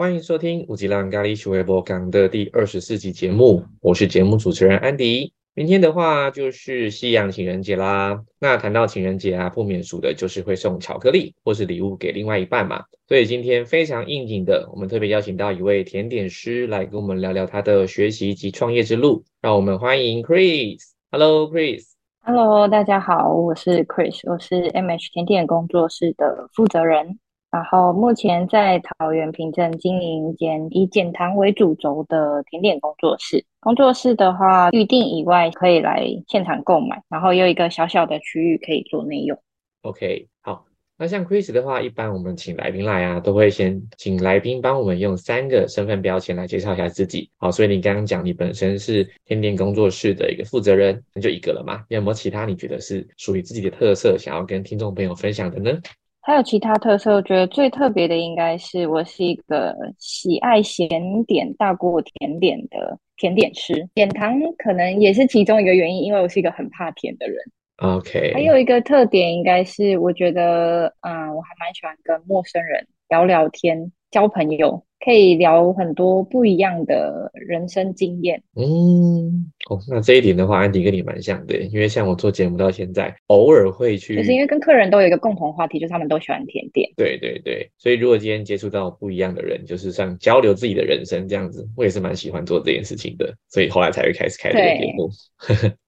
欢迎收听五吉浪咖喱趣味播港的第二十四集节目，我是节目主持人安迪。明天的话就是西洋情人节啦。那谈到情人节啊，不免俗的就是会送巧克力或是礼物给另外一半嘛。所以今天非常应景的，我们特别邀请到一位甜点师来跟我们聊聊他的学习及创业之路。让我们欢迎 Chris。Hello，Chris。Hello，大家好，我是 Chris，我是 MH 甜点工作室的负责人。然后目前在桃园平镇经营一间以减糖为主轴的甜点工作室。工作室的话，预定以外可以来现场购买，然后有一个小小的区域可以做内用。OK，好。那像 Chris 的话，一般我们请来宾来啊，都会先请来宾帮我们用三个身份标签来介绍一下自己。好，所以你刚刚讲你本身是甜点工作室的一个负责人，那就一个了嘛？有没有其他你觉得是属于自己的特色，想要跟听众朋友分享的呢？还有其他特色，我觉得最特别的应该是我是一个喜爱咸点大过甜点的甜点师，减糖可能也是其中一个原因，因为我是一个很怕甜的人。OK，还有一个特点应该是，我觉得，嗯，我还蛮喜欢跟陌生人聊聊天、交朋友。可以聊很多不一样的人生经验。嗯，哦，那这一点的话，安迪跟你蛮像的，因为像我做节目到现在，偶尔会去，就是因为跟客人都有一个共同话题，就是他们都喜欢甜点。对对对，所以如果今天接触到不一样的人，就是像交流自己的人生这样子，我也是蛮喜欢做这件事情的，所以后来才会开始开这个节目。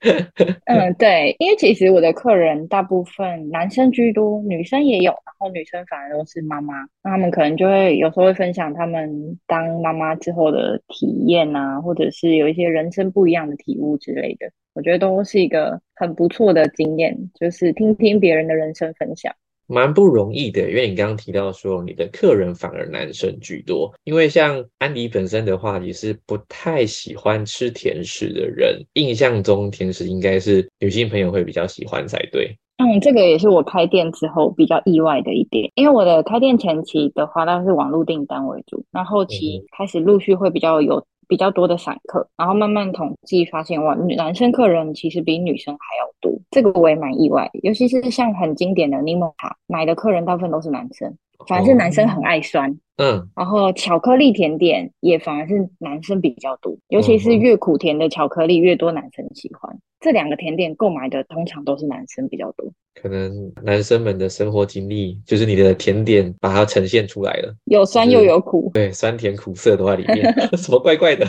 嗯，对，因为其实我的客人大部分男生居多，女生也有，然后女生反而都是妈妈，那他们可能就会有时候会分享他们。当妈妈之后的体验啊，或者是有一些人生不一样的体悟之类的，我觉得都是一个很不错的经验，就是听听别人的人生分享，蛮不容易的。因为你刚刚提到说，你的客人反而男生居多，因为像安迪本身的话，你是不太喜欢吃甜食的人，印象中甜食应该是女性朋友会比较喜欢才对。嗯，这个也是我开店之后比较意外的一点，因为我的开店前期的话，那是网络订单为主，那后期开始陆续会比较有比较多的散客，然后慢慢统计发现，哇，男生客人其实比女生还要多，这个我也蛮意外，尤其是像很经典的柠檬塔，买的客人大部分都是男生。反而是男生很爱酸，嗯，然后巧克力甜点也反而是男生比较多，尤其是越苦甜的巧克力越多男生喜欢。这两个甜点购买的通常都是男生比较多，可能男生们的生活经历就是你的甜点把它呈现出来了，有酸又有苦，对，酸甜苦涩都在里面，什么怪怪的。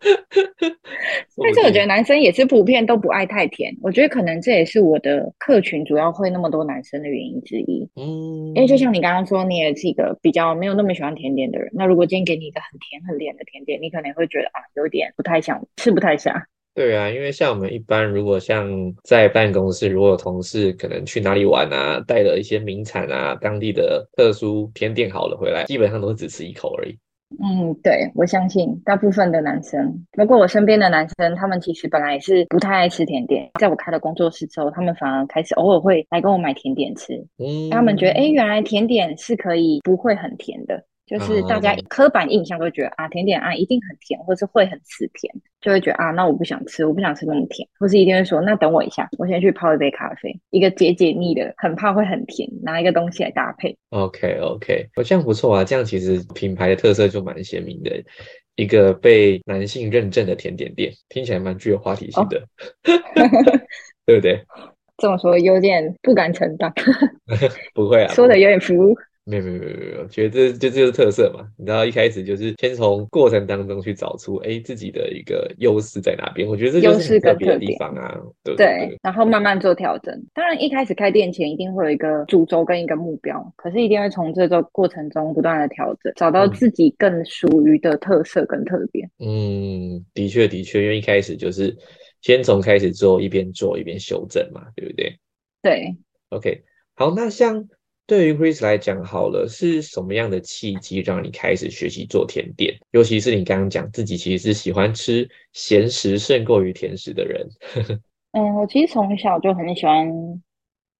但是我觉得男生也是普遍都不爱太甜，我觉得可能这也是我的客群主要会那么多男生的原因之一。嗯，因为就像你刚刚说，你也是一个比较没有那么喜欢甜点的人。那如果今天给你一个很甜很甜的甜点，你可能会觉得啊，有点不太想吃，不太下。对啊，因为像我们一般，如果像在办公室，如果有同事可能去哪里玩啊，带了一些名产啊、当地的特殊甜点好了回来，基本上都是只吃一口而已。嗯，对，我相信大部分的男生，包括我身边的男生，他们其实本来也是不太爱吃甜点。在我开了工作室之后，他们反而开始偶尔会来跟我买甜点吃。嗯，他们觉得，哎，原来甜点是可以不会很甜的。就是大家刻板印象都觉得啊，甜点啊一定很甜，或是会很吃甜，就会觉得啊，那我不想吃，我不想吃那么甜，或是一定会说，那等我一下，我先去泡一杯咖啡，一个解解腻的，很怕会很甜，拿一个东西来搭配。OK OK，我这样不错啊，这样其实品牌的特色就蛮鲜明的，一个被男性认证的甜点店，听起来蛮具有话题性的，对不对？这么说有点不敢承担，不会啊，说的有点浮。没有没有没有没有，觉得这就这就是特色嘛。你知道一开始就是先从过程当中去找出，哎，自己的一个优势在哪边。我觉得这就是特别的地方啊，对对？然后慢慢做调整。当然一开始开店前一定会有一个主轴跟一个目标，可是一定会从这个过程中不断的调整，找到自己更属于的特色跟特点。嗯，的确的确，因为一开始就是先从开始做，一边做一边修正嘛，对不对？对。OK，好，那像。对于 Chris 来讲，好了，是什么样的契机让你开始学习做甜点？尤其是你刚刚讲自己其实是喜欢吃咸食胜过于甜食的人。嗯，我其实从小就很喜欢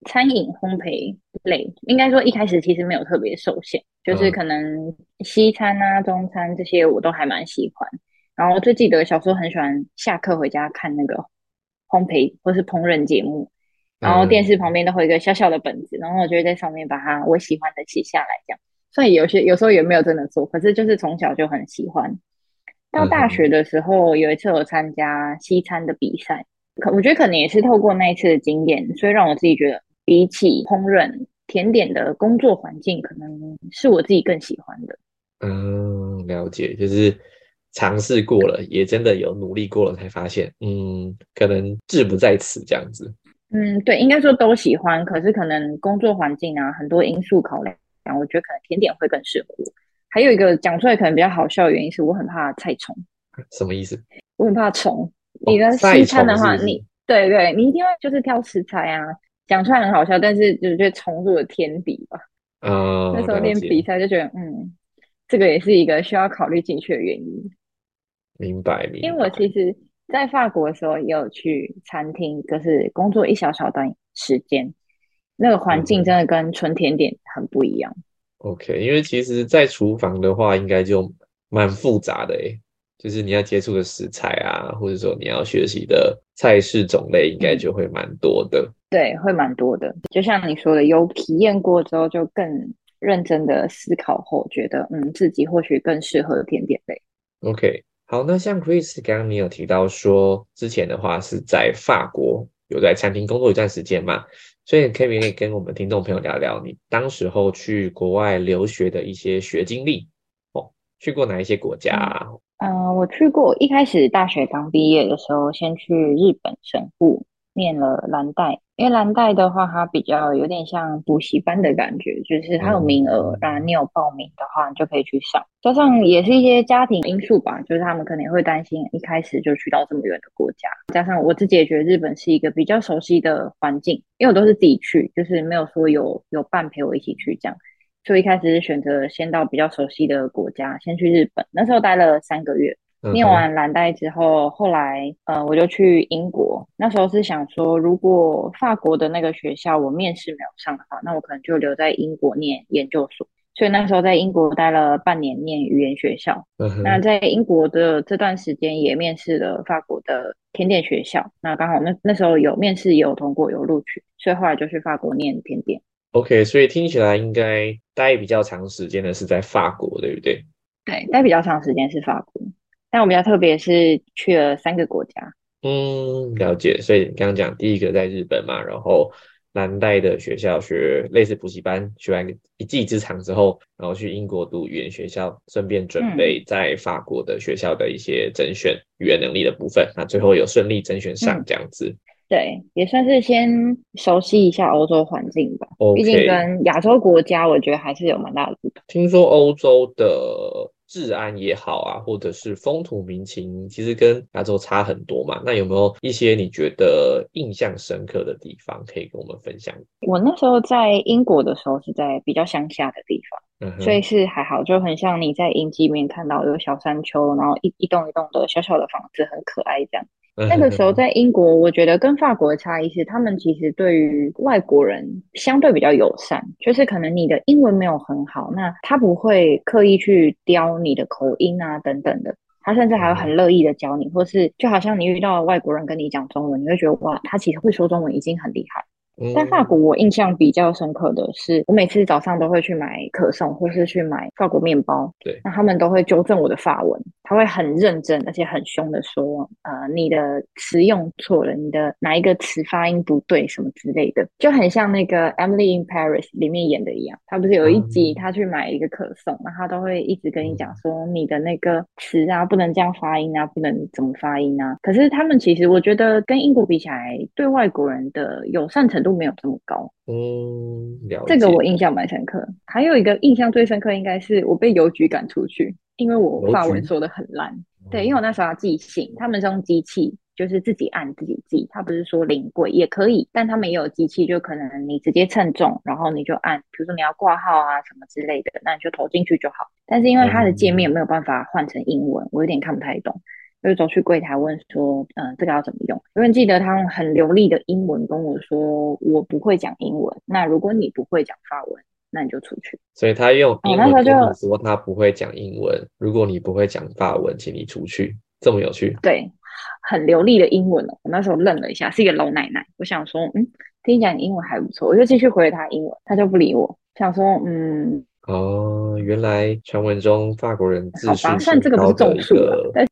餐饮烘焙类，应该说一开始其实没有特别受限，就是可能西餐啊、中餐这些我都还蛮喜欢。然后最记得小时候很喜欢下课回家看那个烘焙或是烹饪节目。然后电视旁边都会有一个小小的本子，然后我就会在上面把它我喜欢的写下来，这样。所以有些有时候也没有真的做，可是就是从小就很喜欢。到大学的时候，有一次我参加西餐的比赛，可我觉得可能也是透过那一次的经验，所以让我自己觉得，比起烹饪甜点的工作环境，可能是我自己更喜欢的。嗯，了解，就是尝试过了，也真的有努力过了，才发现，嗯，可能志不在此这样子。嗯，对，应该说都喜欢，可是可能工作环境啊，很多因素考量，我觉得可能甜点会更适合。还有一个讲出来可能比较好笑的原因是我很怕菜虫。什么意思？我很怕虫。你的西餐的话，你对对，你一定会就是挑食材啊。讲出来很好笑，但是就是觉得虫是我的天敌吧。嗯，那时候练比赛就觉得，嗯，这个也是一个需要考虑进去的原因。明白，明白。因为我其实，在法国的时候也有去餐厅，就是工作一小小段时间，那个环境真的跟纯甜点很不一样。OK，因为其实，在厨房的话，应该就蛮复杂的诶，就是你要接触的食材啊，或者说你要学习的菜式种类，应该就会蛮多的。对，会蛮多的。就像你说的，有体验过之后，就更认真的思考后，觉得嗯，自己或许更适合甜点类。OK，好，那像 Chris 刚刚你有提到说，之前的话是在法国有在餐厅工作一段时间嘛？所以可以可以跟我们听众朋友聊聊你当时候去国外留学的一些学经历哦，去过哪一些国家？嗯，我去过，一开始大学刚毕业的时候，先去日本神户。念了蓝带，因为蓝带的话，它比较有点像补习班的感觉，就是它有名额，然后你有报名的话，你就可以去上。加上也是一些家庭因素吧，就是他们可能会担心一开始就去到这么远的国家。加上我自己也觉得日本是一个比较熟悉的环境，因为我都是自己去，就是没有说有有伴陪我一起去这样。所以一开始是选择先到比较熟悉的国家，先去日本。那时候待了三个月。念完蓝带之后，后来呃，我就去英国。那时候是想说，如果法国的那个学校我面试没有上的话，那我可能就留在英国念研究所。所以那时候在英国待了半年，念语言学校。那在英国的这段时间也面试了法国的甜点学校。那刚好那那时候有面试，也有通过，有录取，所以后来就去法国念甜点。OK，所以听起来应该待比较长时间的是在法国，对不对？对，待比较长时间是法国。但我比较特别，是去了三个国家。嗯，了解。所以你刚刚讲第一个在日本嘛，然后南带的学校学类似补习班，学完一技之长之后，然后去英国读语言学校，顺便准备在法国的学校的一些甄选语言能力的部分。那最后有顺利甄选上这样子。对，也算是先熟悉一下欧洲环境吧。毕竟跟亚洲国家，我觉得还是有蛮大的不同。听说欧洲的。治安也好啊，或者是风土民情，其实跟亚洲差很多嘛。那有没有一些你觉得印象深刻的地方可以跟我们分享？我那时候在英国的时候是在比较乡下的地方，所以是还好，就很像你在影集里面看到有小山丘，然后一一栋一栋的小小的房子，很可爱这样。那个时候在英国，我觉得跟法国的差异是，他们其实对于外国人相对比较友善，就是可能你的英文没有很好，那他不会刻意去刁你的口音啊等等的，他甚至还会很乐意的教你，或是就好像你遇到外国人跟你讲中文，你会觉得哇，他其实会说中文已经很厉害。在法国，我印象比较深刻的是，我每次早上都会去买可颂，或是去买法国面包。对，那他们都会纠正我的法文，他会很认真而且很凶的说：“呃，你的词用错了，你的哪一个词发音不对，什么之类的。”就很像那个《Emily in Paris》里面演的一样，他不是有一集他去买一个可颂，那他都会一直跟你讲说：“你的那个词啊，不能这样发音啊，不能怎么发音啊。”可是他们其实，我觉得跟英国比起来，对外国人的友善程度。都没有这么高，嗯，这个我印象蛮深刻。还有一个印象最深刻，应该是我被邮局赶出去，因为我发文说的很烂。对，因为我那时候要寄信，他们是用机器，就是自己按自己寄，他不是说临柜也可以，但他们也有机器，就可能你直接称重，然后你就按，比如说你要挂号啊什么之类的，那你就投进去就好。但是因为它的界面没有办法换成英文，我有点看不太懂。就走去柜台问说：“嗯，这个要怎么用？”因为记得他用很流利的英文跟我说：“我不会讲英文。”那如果你不会讲法文，那你就出去。所以他用英文跟你说他不会讲英文。如果你不会讲法文，请你出去。这么有趣？对，很流利的英文哦。我那时候愣了一下，是一个老奶奶。我想说：“嗯，听讲你英文还不错。”我就继续回他英文，他就不理我。想说：“嗯。”哦。原来传闻中法国人自视算这个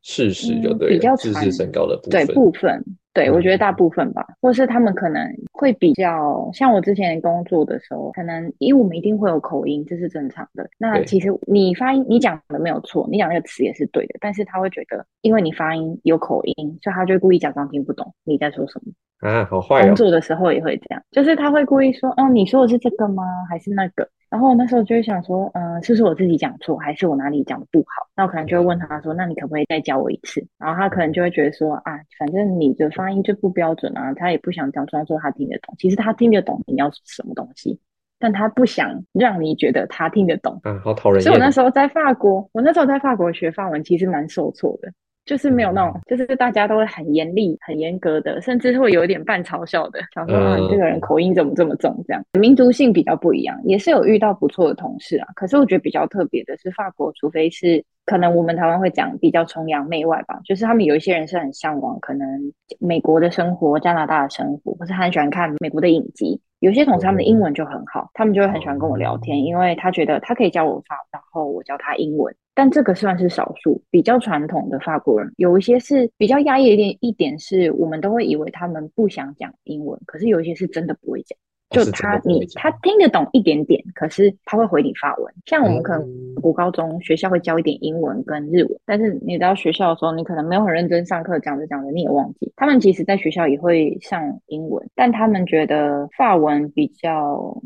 事实，就对，比较自视身高的部分，对部分。对，我觉得大部分吧，或是他们可能会比较像我之前工作的时候，可能因为我们一定会有口音，这是正常的。那其实你发音，你讲的没有错，你讲那个词也是对的，但是他会觉得，因为你发音有口音，所以他就故意假装听不懂你在说什么。啊，好坏哦！工作的时候也会这样，就是他会故意说，哦，你说的是这个吗？还是那个？然后那时候就会想说，嗯，是不是我自己讲错，还是我哪里讲的不好？那我可能就会问他说，那你可不可以再教我一次？然后他可能就会觉得说，啊，反正你的发音就不标准啊，他也不想讲，装说他听得懂。其实他听得懂你要什么东西，但他不想让你觉得他听得懂。啊，好讨人厌！所以我那时候在法国，我那时候在法国学法文，其实蛮受挫的。就是没有那种，就是大家都会很严厉、很严格的，甚至会有一点半嘲笑的，想说啊，你这个人口音怎么这么重？这样民族性比较不一样，也是有遇到不错的同事啊。可是我觉得比较特别的是法国，除非是可能我们台湾会讲比较崇洋媚外吧，就是他们有一些人是很向往可能美国的生活、加拿大的生活，或是很喜欢看美国的影集。有些同事他们的英文就很好，他们就会很喜欢跟我聊天，因为他觉得他可以教我法，然后我教他英文。但这个算是少数，比较传统的法国人，有一些是比较压抑一点，一点是我们都会以为他们不想讲英文，可是有一些是真的不会讲。就他你他听得懂一点点，可是他会回你法文。像我们可能国高中学校会教一点英文跟日文，但是你到学校的时候，你可能没有很认真上课，讲着讲着你也忘记。他们其实在学校也会上英文，但他们觉得法文比较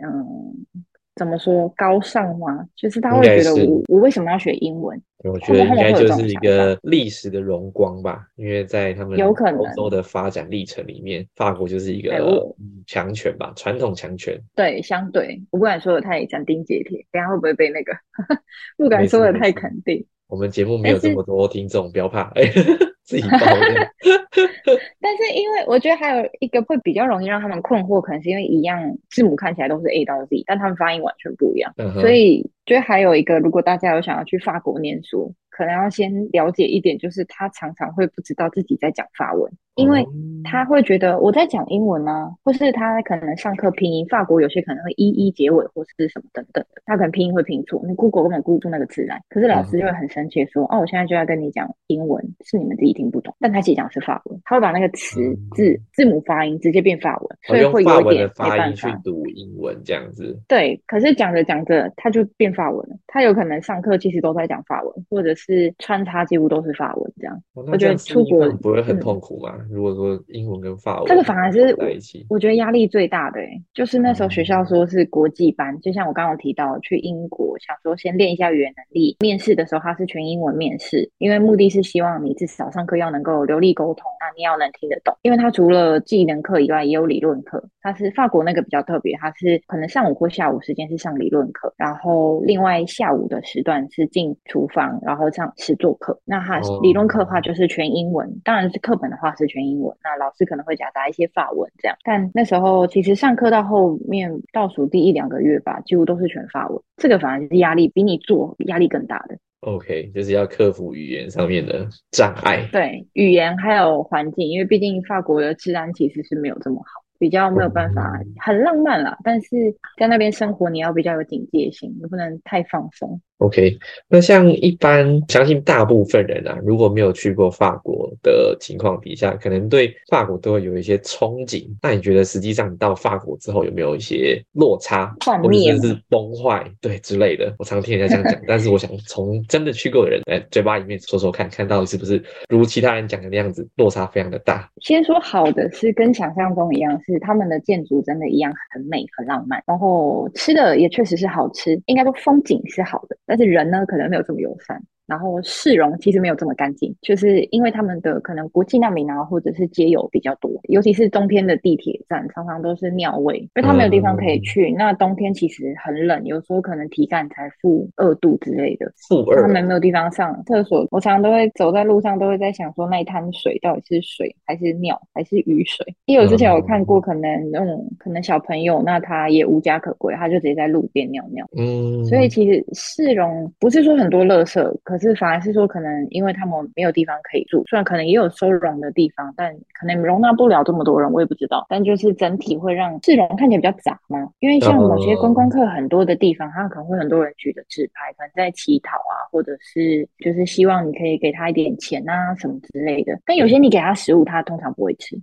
嗯。怎么说高尚吗？就是他会觉得我我为什么要学英文？我觉得应该就是一个历史的荣光吧，因为在他们欧洲的发展历程里面，法国就是一个强权吧，传统强权。对，相对我不敢说的太斩钉截铁，等下会不会被那个 不敢说的太肯定？我们节目没有这么多听众，不要怕。自己报，但是因为我觉得还有一个会比较容易让他们困惑，可能是因为一样字母看起来都是 A 到 Z，但他们发音完全不一样，所以觉得还有一个，如果大家有想要去法国念书。可能要先了解一点，就是他常常会不知道自己在讲法文，因为他会觉得我在讲英文呢，或是他可能上课拼音，法国有些可能会一一结尾或是什么等等的，他可能拼音会拼错，你 Google 根本估不出那个字来。可是老师就会很生气说：“哦，我现在就要跟你讲英文，是你们自己听不懂。”但他其实讲是法文，他会把那个词字字母发音直接变法文，所以会有一点没办法读英文这样子。对，可是讲着讲着他就变法文了，他有可能上课其实都在讲法文，或者是。是穿插几乎都是法文这样，我觉得出国不会很痛苦吗？如果说英文跟法文这个反而是在一起，我觉得压力最大的，就是那时候学校说是国际班，就像我刚刚提到去英国，想说先练一下语言能力。面试的时候他是全英文面试，因为目的是希望你至少上课要能够流利沟通，那你要能听得懂。因为他除了技能课以外，也有理论课。他是法国那个比较特别，他是可能上午或下午时间是上理论课，然后另外下午的时段是进厨房，然后。上实作课，那他理论课的话就是全英文，当然是课本的话是全英文。那老师可能会夹杂一些法文这样，但那时候其实上课到后面倒数第一两个月吧，几乎都是全法文。这个反而是压力比你做压力更大的。OK，就是要克服语言上面的障碍。对，语言还有环境，因为毕竟法国的治安其实是没有这么好。比较没有办法，很浪漫啦，但是在那边生活，你要比较有警戒心，你不能太放松。OK，那像一般，相信大部分人啊，如果没有去过法国的情况底下，可能对法国都会有一些憧憬。那你觉得实际上你到法国之后有没有一些落差，或者是崩坏，对之类的？我常听人家这样讲，但是我想从真的去过的人哎嘴巴里面说说看，看到底是不是如其他人讲的那样子，落差非常的大。先说好的是跟想象中一样，是他们的建筑真的一样很美很浪漫，然后吃的也确实是好吃，应该说风景是好的。但是人呢，可能没有这么友善。然后市容其实没有这么干净，就是因为他们的可能国际难民啊，或者是街友比较多，尤其是冬天的地铁站，常常都是尿味，因为他没有地方可以去。那冬天其实很冷，有时候可能体感才负二度之类的，负二，他们没有地方上厕所。我常常都会走在路上，都会在想说，那一滩水到底是水还是尿还是雨水？因为我之前有看过，可能那种可能小朋友，那他也无家可归，他就直接在路边尿尿。嗯，所以其实市容不是说很多垃圾，可可是反而是说，可能因为他们没有地方可以住，虽然可能也有收容的地方，但可能容纳不了这么多人，我也不知道。但就是整体会让市容看起来比较杂嘛，因为像某些观光客很多的地方，他可能会很多人举着自拍，可能在乞讨啊，或者是就是希望你可以给他一点钱啊什么之类的。但有些你给他食物，他通常不会吃，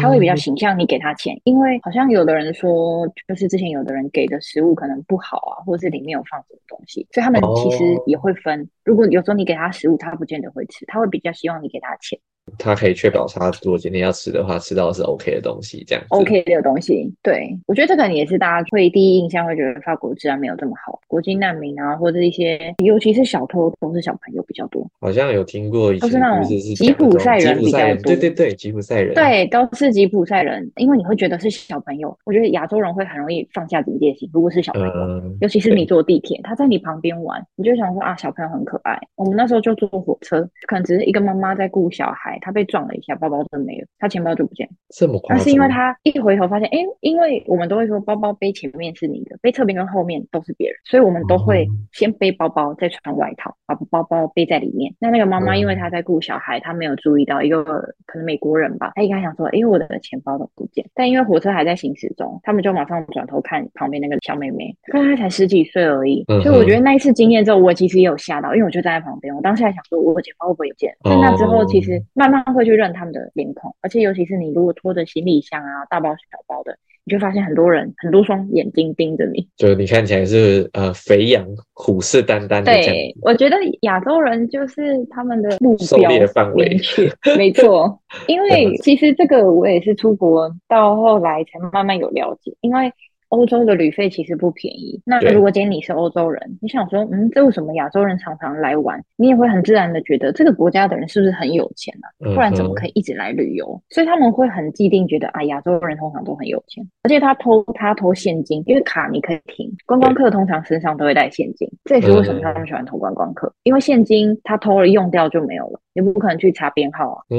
他会比较形象你给他钱，因为好像有的人说，就是之前有的人给的食物可能不好啊，或者是里面有放什么东西，所以他们其实也会分。如果有有时候你给他食物，他不见得会吃，他会比较希望你给他钱。他可以确保他如果今天要吃的话，吃到是 OK 的东西，这样 OK 的东西。对，我觉得这可能也是大家会第一印象会觉得法国治安没有这么好，国际难民啊，或者一些尤其是小偷都是小朋友比较多。好像有听过，都是那种吉普赛人比较多。对对对，吉普赛人。对，都是吉普赛人，因为你会觉得是小朋友。我觉得亚洲人会很容易放下警戒心，如果是小朋友，尤其是你坐地铁，他在你旁边玩，你就想说啊，小朋友很可爱。我们那时候就坐火车，可能只是一个妈妈在顾小孩，他被撞了一下。包包就没了，他钱包就不见，这么夸张？那是因为他一回头发现，哎，因为我们都会说包包背前面是你的，背侧边跟后面都是别人，所以我们都会先背包包，再穿外套，把包包背在里面。那那个妈妈因为她在顾小孩，她没有注意到一个可能美国人吧，她一开始想说，哎，我的钱包都不见，但因为火车还在行驶中，他们就马上转头看旁边那个小妹妹，看她才十几岁而已，所以我觉得那一次经验之后，我其实也有吓到，因为我就站在旁边，我当时还想说，我钱包会不会不见？但那之后其实慢慢会去认他们。的脸孔，而且尤其是你如果拖着行李箱啊，大包小包的，你就发现很多人很多双眼睛盯着你，就你看起来是呃肥羊虎视眈眈的。对，我觉得亚洲人就是他们的目标范围明确，没错。因为其实这个我也是出国到后来才慢慢有了解，因为。欧洲的旅费其实不便宜。那如果今天你是欧洲人，你想说，嗯，这为什么亚洲人常常来玩？你也会很自然的觉得这个国家的人是不是很有钱啊？不然怎么可以一直来旅游？所以他们会很既定觉得啊，亚洲人通常都很有钱。而且他偷他偷现金，因为卡你可以停。观光客通常身上都会带现金，这也是为什么他们喜欢偷观光客，因为现金他偷了用掉就没有了，你不可能去查编号啊。嗯，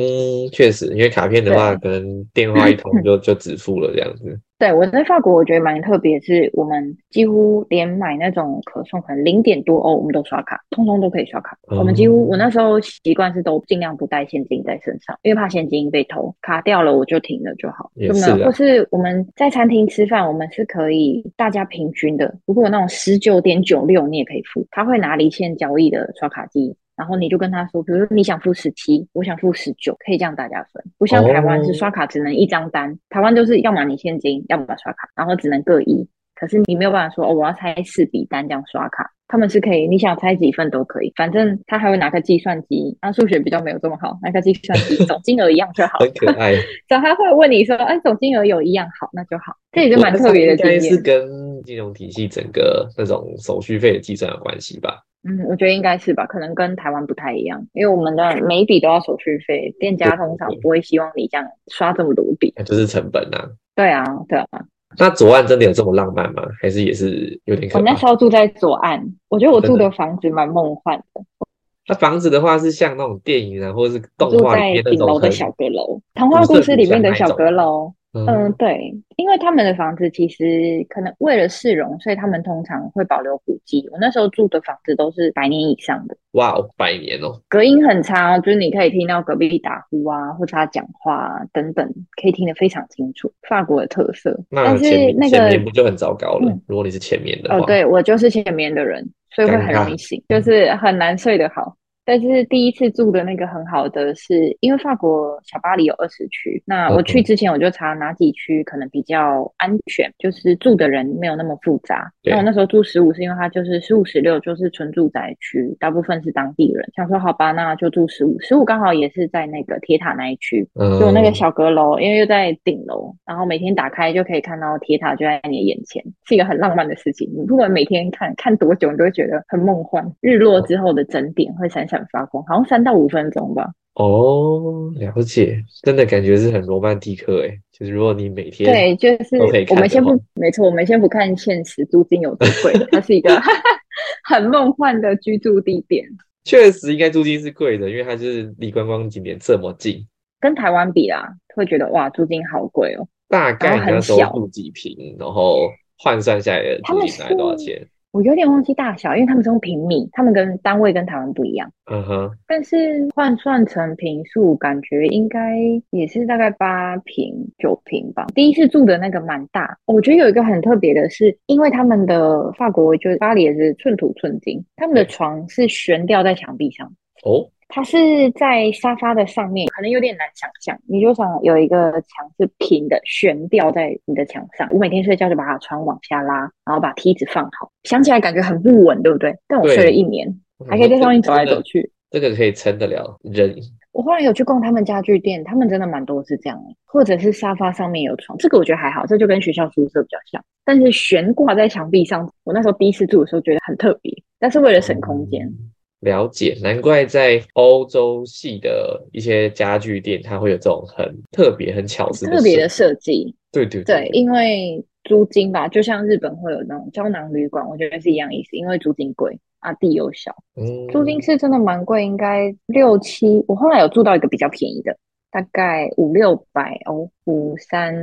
确实，因为卡片的话，可能电话一通就 就止付了这样子。对，我在法国，我觉得蛮特别，是我们几乎连买那种可送，可能零点多欧，我们都刷卡，通通都可以刷卡。我们几乎，我那时候习惯是都尽量不带现金在身上，因为怕现金被偷，卡掉了我就停了就好。也是或是我们在餐厅吃饭，我们是可以大家平均的，如果有那种十九点九六，你也可以付，他会拿离线交易的刷卡机。然后你就跟他说，比如说你想付十七，我想付十九，可以这样大家分。不像台湾是刷卡只能一张单，台湾就是要么你现金，要么刷卡，然后只能各一。可是你没有办法说哦，我要拆四笔单这样刷卡，他们是可以，你想拆几份都可以，反正他还会拿个计算机，他数学比较没有这么好，拿个计算机总金额一样就好。很可爱。然后他会问你说，哎，总金额有一样好，那就好。这也就蛮特别的经验。是跟金融体系整个那种手续费的计算有关系吧？嗯，我觉得应该是吧，可能跟台湾不太一样，因为我们的每一笔都要手续费，店家通常不会希望你这样刷这么多笔，那就是成本啊。对啊，对啊。那左岸真的有这么浪漫吗？还是也是有点？我那时候住在左岸，我觉得我住的房子蛮梦幻的。那房子的话是像那种电影啊，或者是动画里面那种楼的小阁楼，童话故事里面的小阁楼。嗯，对，因为他们的房子其实可能为了市容，所以他们通常会保留古迹。我那时候住的房子都是百年以上的。哇哦，百年哦！隔音很差，就是你可以听到隔壁打呼啊，或者他讲话等等，可以听得非常清楚。法国的特色。但是那个前面不就很糟糕了？如果你是前面的话，哦，对我就是前面的人，所以会很容易醒，就是很难睡得好。但是第一次住的那个很好的，是因为法国小巴黎有二十区。那我去之前我就查哪几区可能比较安全，就是住的人没有那么复杂。那我那时候住十五，是因为它就是十五、十六就是纯住宅区，大部分是当地人。想说好吧，那就住十五。十五刚好也是在那个铁塔那一区，就那个小阁楼，因为又在顶楼，然后每天打开就可以看到铁塔就在你的眼前，是一个很浪漫的事情。你不管每天看看多久，你都会觉得很梦幻。日落之后的整点会闪闪。发光好像三到五分钟吧。哦，了解，真的感觉是很罗曼蒂克哎。就是如果你每天对，就是我们先不，没错，我们先不看现实租金有多贵，它是一个 很梦幻的居住地点。确实，应该租金是贵的，因为它就是离观光景点这么近。跟台湾比啊，会觉得哇，租金好贵哦。大概很小，住几平，然后换算下来的租金大概多少钱？我有点忘记大小，因为他们是用平米，他们跟单位跟台湾不一样。嗯哼，但是换算成平数，感觉应该也是大概八平九平吧。第一次住的那个蛮大，我觉得有一个很特别的是，因为他们的法国就是巴黎也是寸土寸金，他们的床是悬吊在墙壁上。哦，它是在沙发的上面，可能有点难想象。你就想有一个墙是平的，悬吊在你的墙上。我每天睡觉就把它床往下拉，然后把梯子放好。想起来感觉很不稳，对不对？但我睡了一年，还可以在上面走来走去。这个可以撑得了人。我后来有去逛他们家具店，他们真的蛮多是这样的，或者是沙发上面有床，这个我觉得还好，这就跟学校宿舍比较像。但是悬挂在墙壁上，我那时候第一次住的时候觉得很特别，但是为了省空间。了解，难怪在欧洲系的一些家具店，它会有这种很特别、很巧思、特别的设计。对对对，因为租金吧，就像日本会有那种胶囊旅馆，我觉得是一样意思，因为租金贵啊，地又小，嗯，租金是真的蛮贵，应该六七。我后来有住到一个比较便宜的。大概五六百欧，五三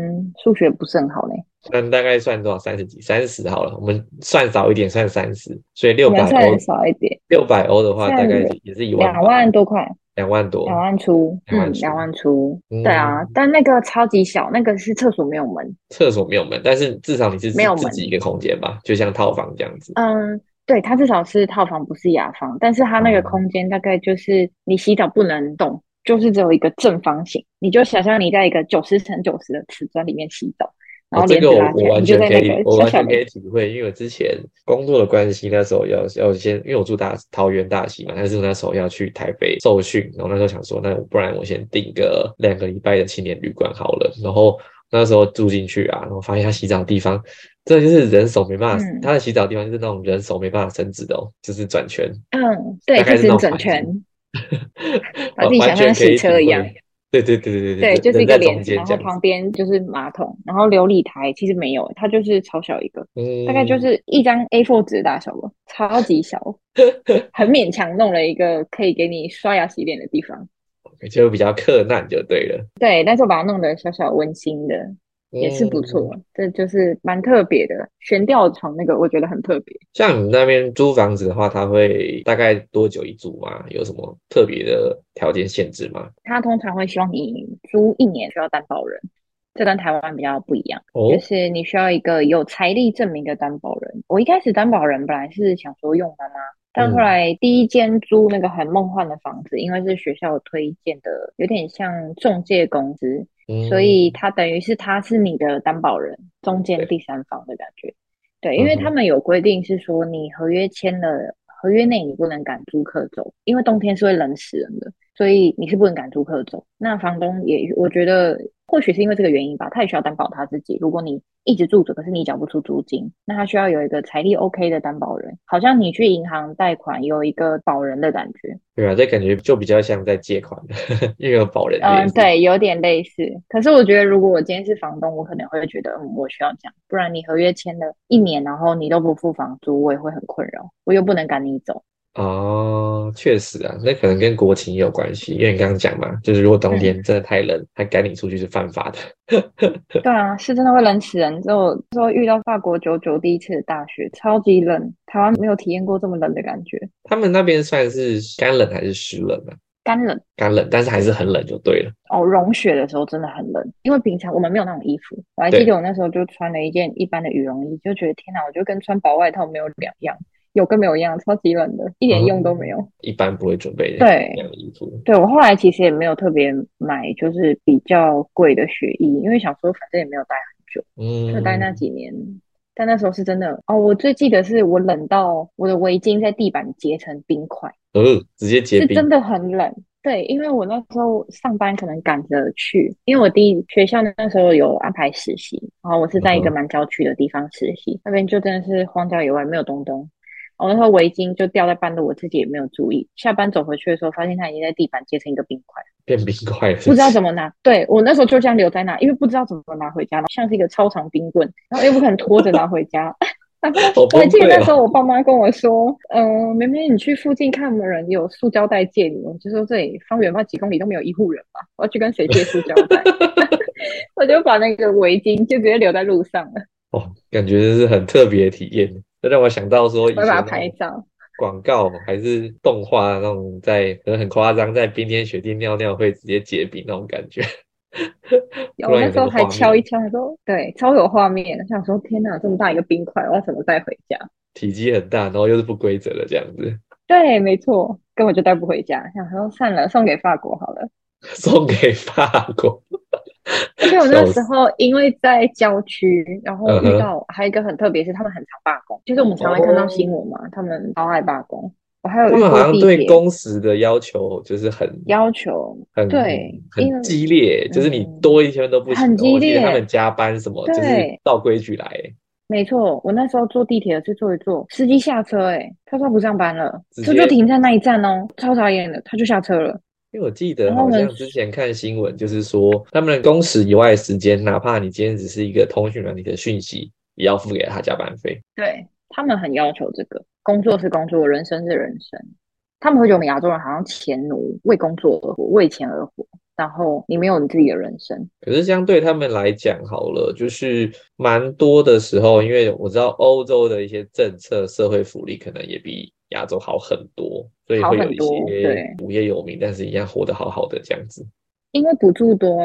数学不是很好嘞。那大概算多少？三十几，三十好了。我们算少一点，算三十。所以六百欧少一点。六百欧的话，大概也是一万。两万多块。两万多。两万出。嗯，两万出。对啊，但那个超级小，那个是厕所没有门。厕所没有门，但是至少你是没有自己一个空间吧，就像套房这样子。嗯，对，它至少是套房，不是雅房。但是它那个空间大概就是你洗澡不能动。就是只有一个正方形，你就想象你在一个九十乘九十的瓷砖里面洗澡，然后这个我我完全可以，我完全可以体会，因为我之前工作的关系，那时候要要先，因为我住大桃园大溪嘛，但是那时候要去台北受训，然后那时候想说，那不然我先订个两个礼拜的青年旅馆好了，然后那时候住进去啊，然后发现他洗澡的地方，这就是人手没办法，他的洗澡地方就是那种人手没办法伸直的哦，就是转圈，嗯，对，就是转圈。把自己想象洗车一样，对对对对对对，就是一个帘子，然后旁边就是马桶，然后琉璃台其实没有，它就是超小一个，大概就是一张 A4 纸大小吧，超级小，很勉强弄了一个可以给你刷牙洗脸的地方，就比较克难就对了。对，但是我把它弄得小小温馨的。也是不错，这就是蛮特别的悬吊床，那个我觉得很特别。像你那边租房子的话，它会大概多久一租吗？有什么特别的条件限制吗？他通常会希望你租一年需要担保人，这跟台湾比较不一样，就是你需要一个有财力证明的担保人。我一开始担保人本来是想说用妈妈。但后来第一间租那个很梦幻的房子，因为是学校推荐的，有点像中介公司，所以他等于是他是你的担保人，中间第三方的感觉。对，因为他们有规定是说，你合约签了，合约内你不能赶租客走，因为冬天是会冷死人的，所以你是不能赶租客走。那房东也，我觉得。或许是因为这个原因吧，他也需要担保他自己。如果你一直住着，可是你缴不出租金，那他需要有一个财力 OK 的担保人，好像你去银行贷款有一个保人的感觉。对啊，这感觉就比较像在借款，因为有保人。嗯，对，有点类似。可是我觉得，如果我今天是房东，我可能会觉得，嗯，我需要这样，不然你合约签了一年，然后你都不付房租，我也会很困扰，我又不能赶你走。哦，确实啊，那可能跟国情也有关系，因为你刚刚讲嘛，就是如果冬天真的太冷，还赶你出去是犯法的。对啊，是真的会冷死人。之后之后遇到法国九九第一次的大雪，超级冷，台湾没有体验过这么冷的感觉。他们那边算是干冷还是湿冷啊？干冷，干冷，但是还是很冷就对了。哦，融雪的时候真的很冷，因为平常我们没有那种衣服。我还记得我那时候就穿了一件一般的羽绒衣，就觉得天哪，我觉得跟穿薄外套没有两样。有跟没有一样，超级冷的，一点用都没有。一般不会准备对这样的衣服。对我后来其实也没有特别买，就是比较贵的雪衣，因为想说反正也没有待很久，嗯，就待那几年。但那时候是真的哦，我最记得是我冷到我的围巾在地板结成冰块，呃，直接结冰，是真的很冷。对，因为我那时候上班可能赶着去，因为我第一学校那时候有安排实习，然后我是在一个蛮郊区的地方实习，那边就真的是荒郊野外，没有东东。我那时候围巾就掉在半路，我自己也没有注意。下班走回去的时候，发现它已经在地板结成一个冰块，变冰块了。不知道怎么拿，对我那时候就这样留在那，因为不知道怎么拿回家，像是一个超长冰棍，然后又不可能拖着拿回家。我还记得那时候我爸妈跟我说：“嗯，明明你去附近看有没有人有塑胶袋借你，就说这里方圆不几公里都没有一户人嘛，我要去跟谁借塑胶袋？” 我就把那个围巾就直接留在路上了。哦，感觉这是很特别的体验。这让我想到说以前会把它拍照。广告还是动画那种，在可能很夸张，在冰天雪地尿尿会直接结冰那种感觉。有 那时候还敲一敲，他说对，超有画面。想说天哪，这么大一个冰块，我要怎么带回家？体积很大，然后又是不规则的这样子。对，没错，根本就带不回家。想说算了，送给法国好了。送给法国。而且我那时候因为在郊区，然后遇到还有一个很特别，是他们很常罢工。就是我们常会看到新闻嘛，他们超爱罢工。我还有他们好像对工时的要求就是很要求，很对，很激烈，就是你多一天都不行。很激烈，他们加班什么，就是照规矩来。没错，我那时候坐地铁去坐一坐，司机下车，哎，他说不上班了，车就停在那一站哦，超讨厌的，他就下车了。因为我记得好像之前看新闻，就是说他们的工时以外时间，哪怕你今天只是一个通讯软体的讯息，也要付给他加班费。对他们很要求这个。工作是工作，人生是人生。他们会觉得我们亚洲人好像钱奴，为工作而活，为钱而活。然后你没有你自己的人生。可是相对他们来讲，好了，就是蛮多的时候，因为我知道欧洲的一些政策、社会福利可能也比亚洲好很多，所以会有一些无业游民，但是一样活得好好的这样子。因为补助多，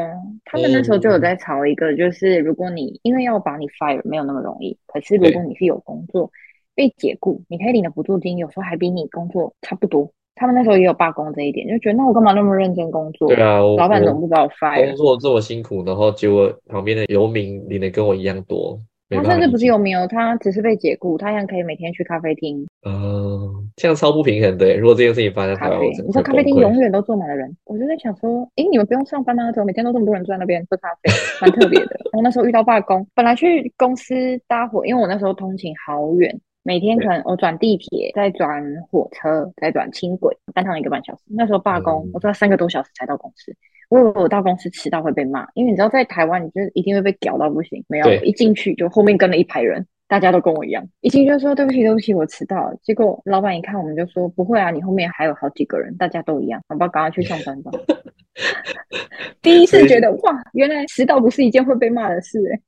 他们那时候就有在炒一个，就是如果你因为要把你 fire 没有那么容易，可是如果你是有工作。被解雇，你可以领的补助金有时候还比你工作差不多。他们那时候也有罢工这一点，就觉得那我干嘛那么认真工作？对啊，老板怎么不把我 fire？工作这么辛苦，然后结果旁边的游民领的跟我一样多。他甚至不是游民哦，他只是被解雇，他一样可以每天去咖啡厅。哦，这样超不平衡的。如果这件事情发生在台湾，你说咖啡厅永远都坐满了人，我就在想说，哎，你们不用上班吗？怎么每天都这么多人坐在那边喝咖啡？蛮特别的。我那时候遇到罢工，本来去公司搭火，因为我那时候通勤好远。每天可能我转地铁，再转火车，再转轻轨，单趟一个半小时。那时候罢工，我坐三个多小时才到公司。我以为我到公司迟到会被骂，因为你知道在台湾，你就一定会被屌到不行。没有，一进去就后面跟了一排人，大家都跟我一样，一进去就说对不起，对不起，我迟到了。结果老板一看我们就说不会啊，你后面还有好几个人，大家都一样，好吧，赶快去上班吧。第一次觉得哇，原来迟到不是一件会被骂的事哎。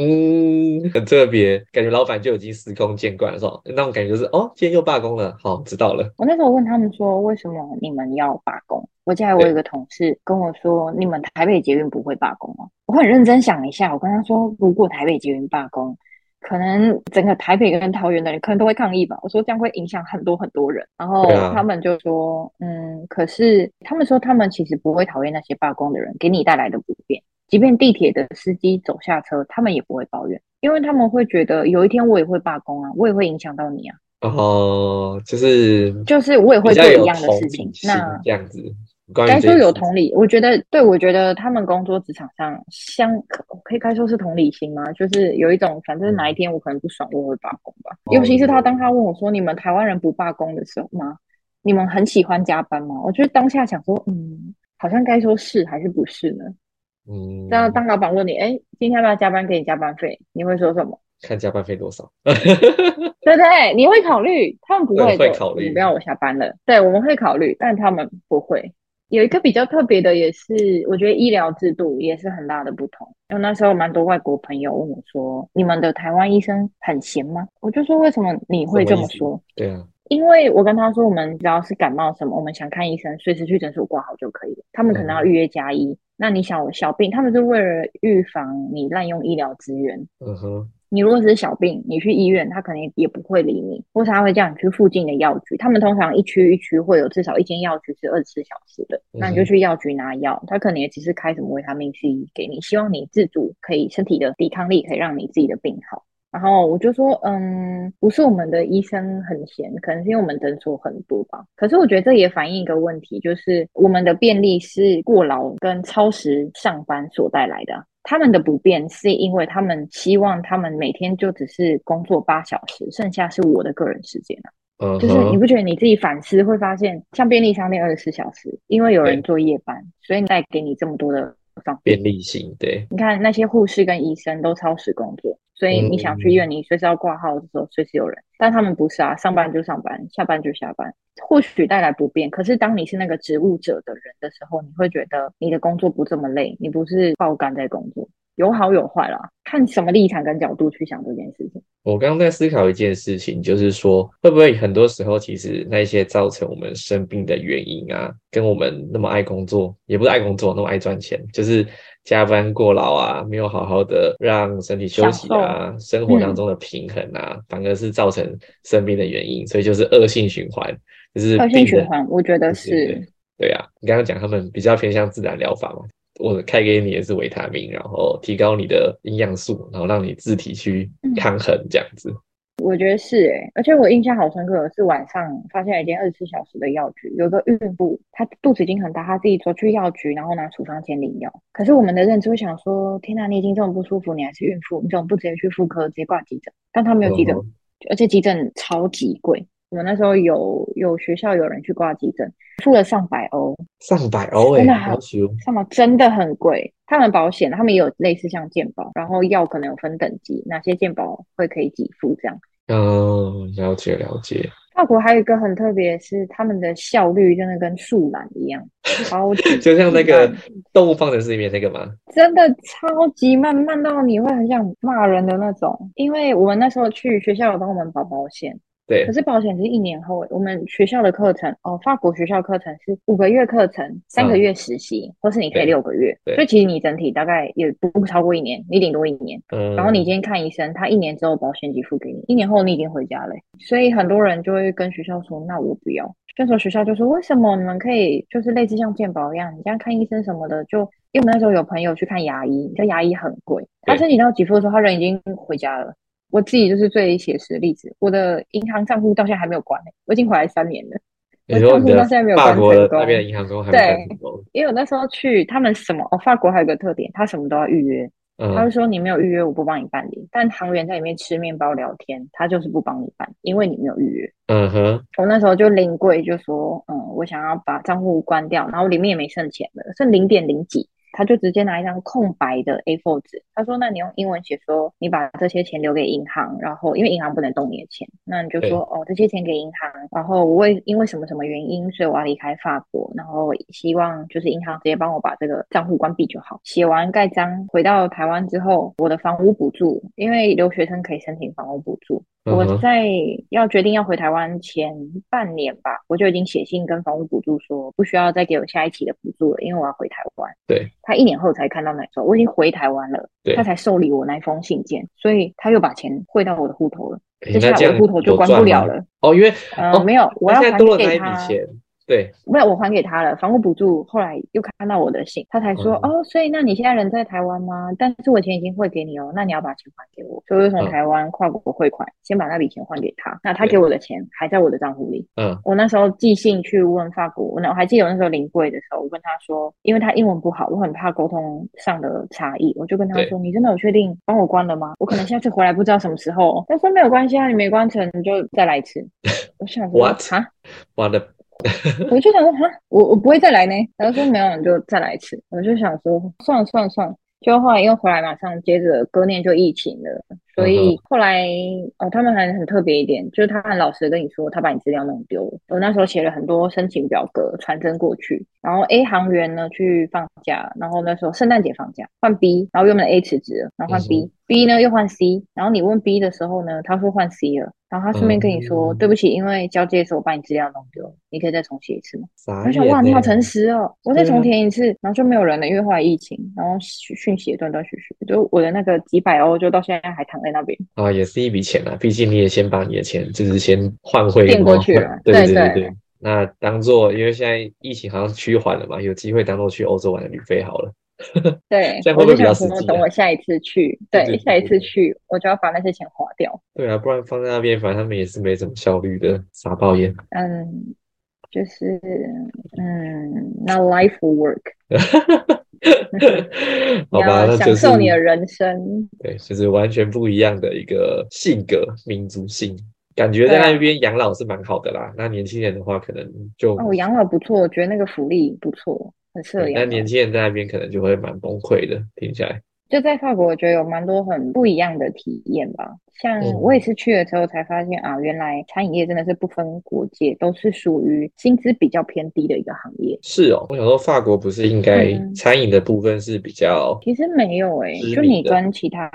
嗯，很特别，感觉老板就已经司空见惯了，是吧？那种感觉就是，哦，今天又罢工了，好，知道了。我那时候问他们说，为什么你们要罢工？我记得我有一个同事跟我说，你们台北捷运不会罢工哦。我很认真想一下，我跟他说，如果台北捷运罢工，可能整个台北跟桃园的人可能都会抗议吧。我说这样会影响很多很多人。然后他们就说，嗯，可是他们说他们其实不会讨厌那些罢工的人给你带来的不便。即便地铁的司机走下车，他们也不会抱怨，因为他们会觉得有一天我也会罢工啊，我也会影响到你啊。哦，就是就是我也会做一样的事情。那这样子，该说有同理，我觉得对，我觉得他们工作职场上相可以该说是同理心吗？就是有一种，反正哪一天我可能不爽，我会罢工吧。尤其是他当他问我说：“你们台湾人不罢工的时候吗？你们很喜欢加班吗？”我觉得当下想说，嗯，好像该说是还是不是呢？嗯，这样当老板问你，哎，今天要不要加班给你加班费？你会说什么？看加班费多少，对对？你会考虑，他们不会会考虑。你不要我下班了，对，我们会考虑，但他们不会。有一个比较特别的，也是我觉得医疗制度也是很大的不同。因为那时候蛮多外国朋友问我说：“你们的台湾医生很闲吗？”我就说：“为什么你会这么说？”对啊。因为我跟他说，我们只要是感冒什么，我们想看医生，随时去诊所挂号就可以了。他们可能要预约加医，那你小小病，他们是为了预防你滥用医疗资源。嗯哼，你如果是小病，你去医院，他可能也不会理你，或是他会叫你去附近的药局。他们通常一区一区会有至少一间药局是二十四小时的，那你就去药局拿药。他可能也只是开什么维他命 C 给你，希望你自主可以身体的抵抗力可以让你自己的病好。然后我就说，嗯，不是我们的医生很闲，可能是因为我们诊所很多吧。可是我觉得这也反映一个问题，就是我们的便利是过劳跟超时上班所带来的。他们的不便是因为他们希望他们每天就只是工作八小时，剩下是我的个人时间啊。就是你不觉得你自己反思会发现，像便利商店二十四小时，因为有人做夜班，所以带给你这么多的方便利性。对，你看那些护士跟医生都超时工作。所以你想去医院，你随时要挂号的时候，随时有人。但他们不是啊，上班就上班，下班就下班。或许带来不便，可是当你是那个职务者的人的时候，你会觉得你的工作不这么累，你不是爆肝在工作。有好有坏啦，看什么立场跟角度去想这件事情。我刚刚在思考一件事情，就是说会不会很多时候其实那些造成我们生病的原因啊，跟我们那么爱工作，也不是爱工作，那么爱赚钱，就是加班过劳啊，没有好好的让身体休息啊，生活当中的平衡啊，反而是造成生病的原因，所以就是恶性循环，就是恶性循环。我觉得是，对啊，你刚刚讲他们比较偏向自然疗法嘛。我开给你的是维他命，然后提高你的营养素，然后让你自体去抗衡这样子。我觉得是诶，而且我印象好深刻的是晚上发现一间二十四小时的药局，有个孕妇她肚子已经很大，她自己走去药局，然后拿处方签领药。可是我们的认知会想说：天哪，你已经这么不舒服，你还是孕妇，你怎么不直接去妇科直接挂急诊？但她没有急诊，而且急诊超级贵。我们那时候有有学校有人去挂急诊，付了上百欧，上百欧哎，上百真的很贵。他们保险，他们也有类似像健保，然后药可能有分等级，哪些健保会可以给付这样。嗯，了解了解。法国还有一个很特别，是他们的效率真的跟树懒一样，超级 就像那个动物方程式里面那个吗？真的超级慢慢到你会很想骂人的那种。因为我们那时候去学校有帮我们保保险。对，可是保险是一年后。我们学校的课程哦，法国学校课程是五个月课程，三个月实习，或是你可以六个月。所以其实你整体大概也不超过一年，你顶多一年。嗯。然后你今天看医生，他一年之后保险给付给你，一年后你已经回家了。所以很多人就会跟学校说：“那我不要。”那时候学校就说：“为什么你们可以就是类似像健保一样，你这样看医生什么的？就因为我们那时候有朋友去看牙医，这牙医很贵，他申请到给付的时候，他人已经回家了。”我自己就是最写实的例子，我的银行账户到现在还没有关呢，我已经回来三年了，我账户到现在没有关成功。那边的银行工还对，因为我那时候去，他们什么哦，法国还有个特点，他什么都要预约，他就说你没有预约，我不帮你办理。但行员在里面吃面包聊天，他就是不帮你办，因为你没有预约。嗯哼，我那时候就临柜就说，嗯，我想要把账户关掉，然后里面也没剩钱了，剩零点零几。他就直接拿一张空白的 A4 纸，他说：“那你用英文写说，你把这些钱留给银行，然后因为银行不能动你的钱，那你就说哦，这些钱给银行，然后我为因为什么什么原因，所以我要离开法国，然后希望就是银行直接帮我把这个账户关闭就好。写完盖章，回到台湾之后，我的房屋补助，因为留学生可以申请房屋补助。”我在要决定要回台湾前半年吧，我就已经写信跟房屋补助说，不需要再给我下一期的补助了，因为我要回台湾。对，他一年后才看到那时候，我已经回台湾了，他才受理我那封信件，所以他又把钱汇到我的户头了，接下来我的户头就关不了了。哦，因为呃没有，我要还给他。对，没有我还给他了房屋补助，后来又看到我的信，他才说哦，所以那你现在人在台湾吗？但是我钱已经汇给你哦，那你要把钱还给我，所以从台湾跨国汇款，先把那笔钱还给他，那他给我的钱还在我的账户里。嗯，我那时候寄信去问法国，我我还记得我那时候临柜的时候，我跟他说，因为他英文不好，我很怕沟通上的差异，我就跟他说，你真的有确定帮我关了吗？我可能下次回来不知道什么时候。他说没有关系啊，你没关成你就再来一次。我想说啊，我的。我就想说，哈，我我不会再来呢。然后说没有，你就再来一次。我就想说，算了算了算了。就后来又回来，马上接着隔年就疫情了。所以后来哦，他们还很特别一点，就是他很老实跟你说，他把你资料弄丢了。我那时候写了很多申请表格，传真过去。然后 A 行员呢去放假，然后那时候圣诞节放假，换 B，然后原本 A 辞职了，然后换 B，B 呢又换 C。然后你问 B 的时候呢，他说换 C 了。然后他顺便跟你说，对不起，因为交接的时候我把你资料弄丢，你可以再重写一次吗？我想哇，你好诚实哦，我再重填一次，然后就没有人了，因为后来疫情，然后讯息也断断续续，就我的那个几百欧就到现在还躺在那边。啊，也是一笔钱啊，毕竟你也先把你的钱就是先换汇垫过去了，对对对对。那当做，因为现在疫情好像趋缓了嘛，有机会当做去欧洲玩的旅费好了。对，这样会不会比较实际？等我下一次去，对，下一次去我就要把那些钱花掉。对啊，不然放在那边，反正他们也是没什么效率的，傻爆眼。嗯，就是嗯，那 life work。好吧，那享受你的人生。对，就是完全不一样的一个性格、民族性，感觉在那边养老是蛮好的啦。那年轻人的话，可能就哦，养老不错，我觉得那个福利不错。很适合。那年轻人在那边可能就会蛮崩溃的，听起来。就在法国，我觉得有蛮多很不一样的体验吧。像我也是去了之后才发现啊，原来餐饮业真的是不分国界，都是属于薪资比较偏低的一个行业。是哦，我想说法国不是应该餐饮的部分是比较……其实没有诶，就你跟其他